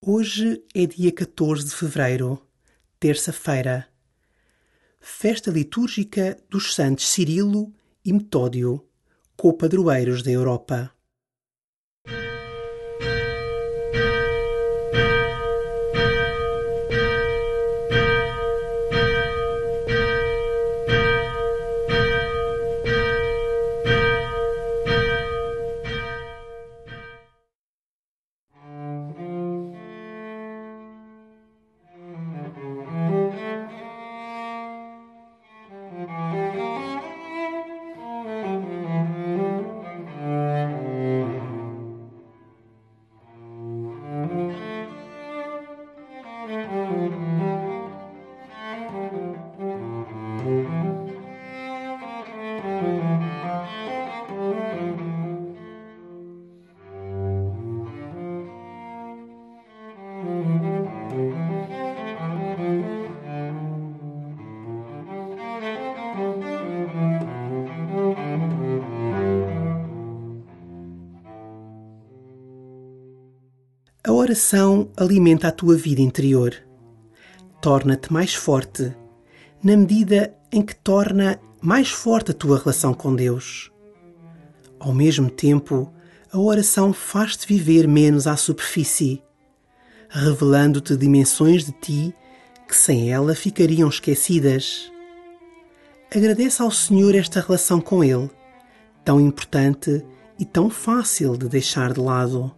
Hoje é dia 14 de fevereiro, terça-feira, festa litúrgica dos santos Cirilo e Metódio, copadroeiros da Europa. Oração alimenta a tua vida interior. Torna-te mais forte, na medida em que torna mais forte a tua relação com Deus. Ao mesmo tempo, a oração faz-te viver menos à superfície, revelando-te dimensões de ti que sem ela ficariam esquecidas. Agradece ao Senhor esta relação com Ele, tão importante e tão fácil de deixar de lado.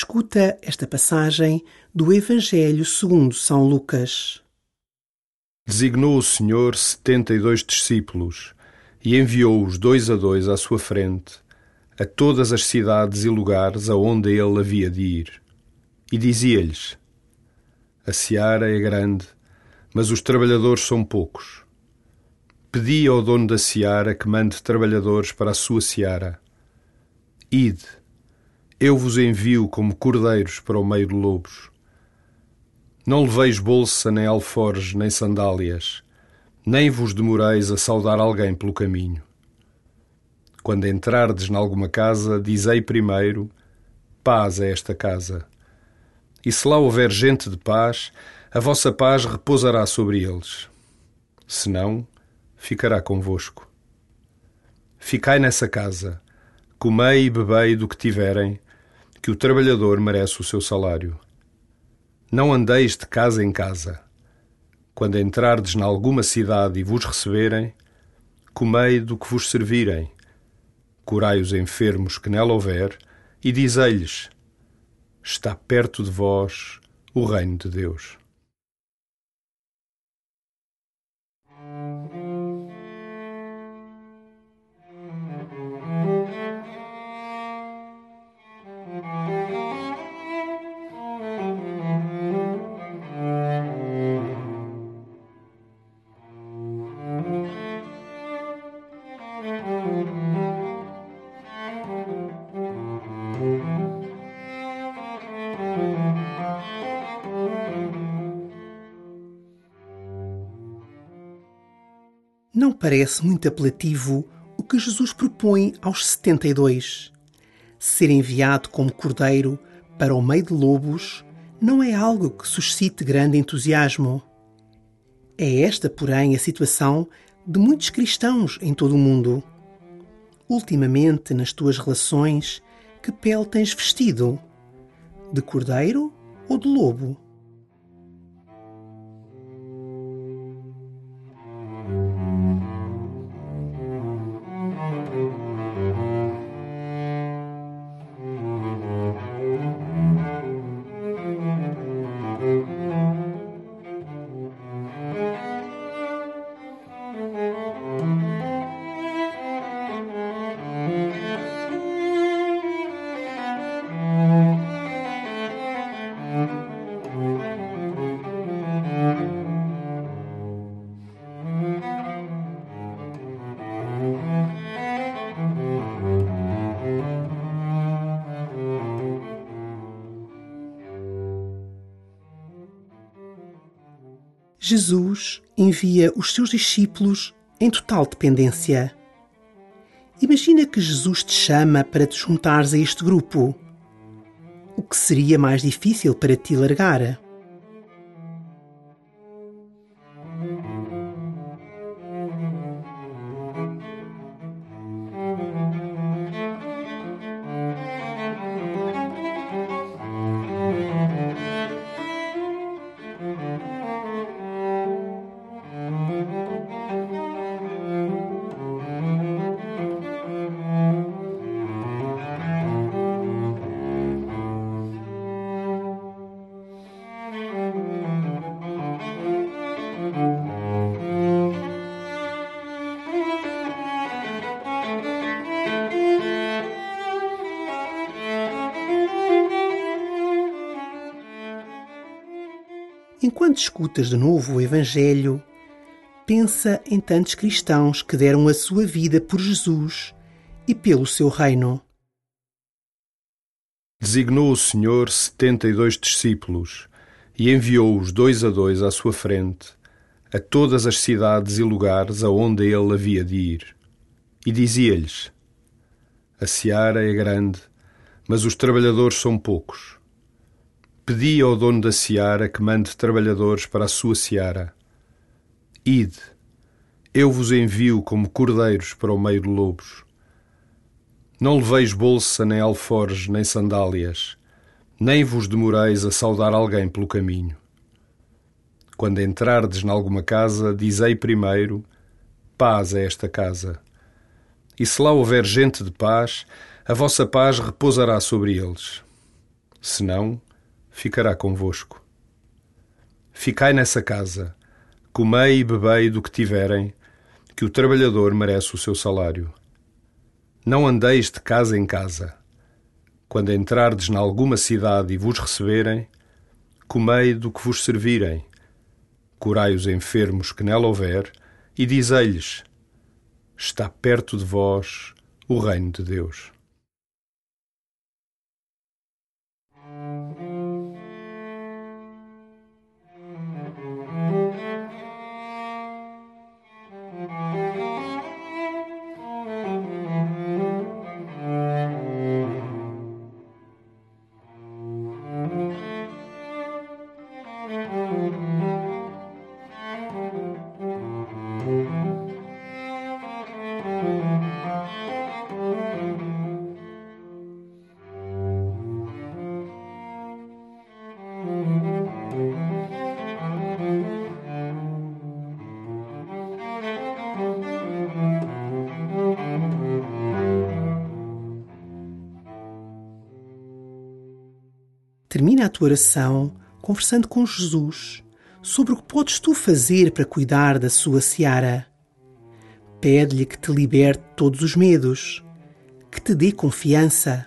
Escuta esta passagem do Evangelho segundo São Lucas. Designou o Senhor setenta e dois discípulos e enviou-os dois a dois à sua frente a todas as cidades e lugares aonde ele havia de ir. E dizia-lhes: A seara é grande, mas os trabalhadores são poucos. Pedi ao dono da seara que mande trabalhadores para a sua seara. Ide eu vos envio como cordeiros para o meio de lobos. Não leveis bolsa, nem alforjes, nem sandálias, nem vos demoreis a saudar alguém pelo caminho. Quando entrardes nalguma casa, dizei primeiro: Paz é esta casa. E se lá houver gente de paz, a vossa paz repousará sobre eles. Se não, ficará convosco. Ficai nessa casa, comei e bebei do que tiverem, que o trabalhador merece o seu salário. Não andeis de casa em casa. Quando entrardes em alguma cidade e vos receberem, comei do que vos servirem. Curai os enfermos que nela houver, e dizei-lhes: Está perto de vós o reino de Deus. Não parece muito apelativo o que Jesus propõe aos 72. Ser enviado como cordeiro para o meio de lobos não é algo que suscite grande entusiasmo. É esta, porém, a situação de muitos cristãos em todo o mundo. Ultimamente, nas tuas relações, que pele tens vestido? De cordeiro ou de lobo? Jesus envia os seus discípulos em total dependência. Imagina que Jesus te chama para te juntares a este grupo. O que seria mais difícil para ti largar? Enquanto escutas de novo o Evangelho, pensa em tantos cristãos que deram a sua vida por Jesus e pelo seu reino. Designou o Senhor setenta e dois discípulos e enviou-os dois a dois à sua frente a todas as cidades e lugares aonde ele havia de ir. E dizia-lhes: A seara é grande, mas os trabalhadores são poucos. Pedi ao dono da seara que mande trabalhadores para a sua seara. Ide, eu vos envio como cordeiros para o meio de lobos. Não leveis bolsa, nem alforjes, nem sandálias, nem vos demoreis a saudar alguém pelo caminho. Quando entrardes nalguma casa, dizei primeiro: Paz a esta casa. E se lá houver gente de paz, a vossa paz repousará sobre eles. Se não, ficará convosco. Ficai nessa casa, comei e bebei do que tiverem, que o trabalhador merece o seu salário. Não andeis de casa em casa. Quando entrardes nalguma cidade e vos receberem, comei do que vos servirem. Curai os enfermos que nela houver, e dizei-lhes: Está perto de vós o reino de Deus. Termina a tua oração conversando com Jesus sobre o que podes tu fazer para cuidar da sua seara. Pede-lhe que te liberte todos os medos, que te dê confiança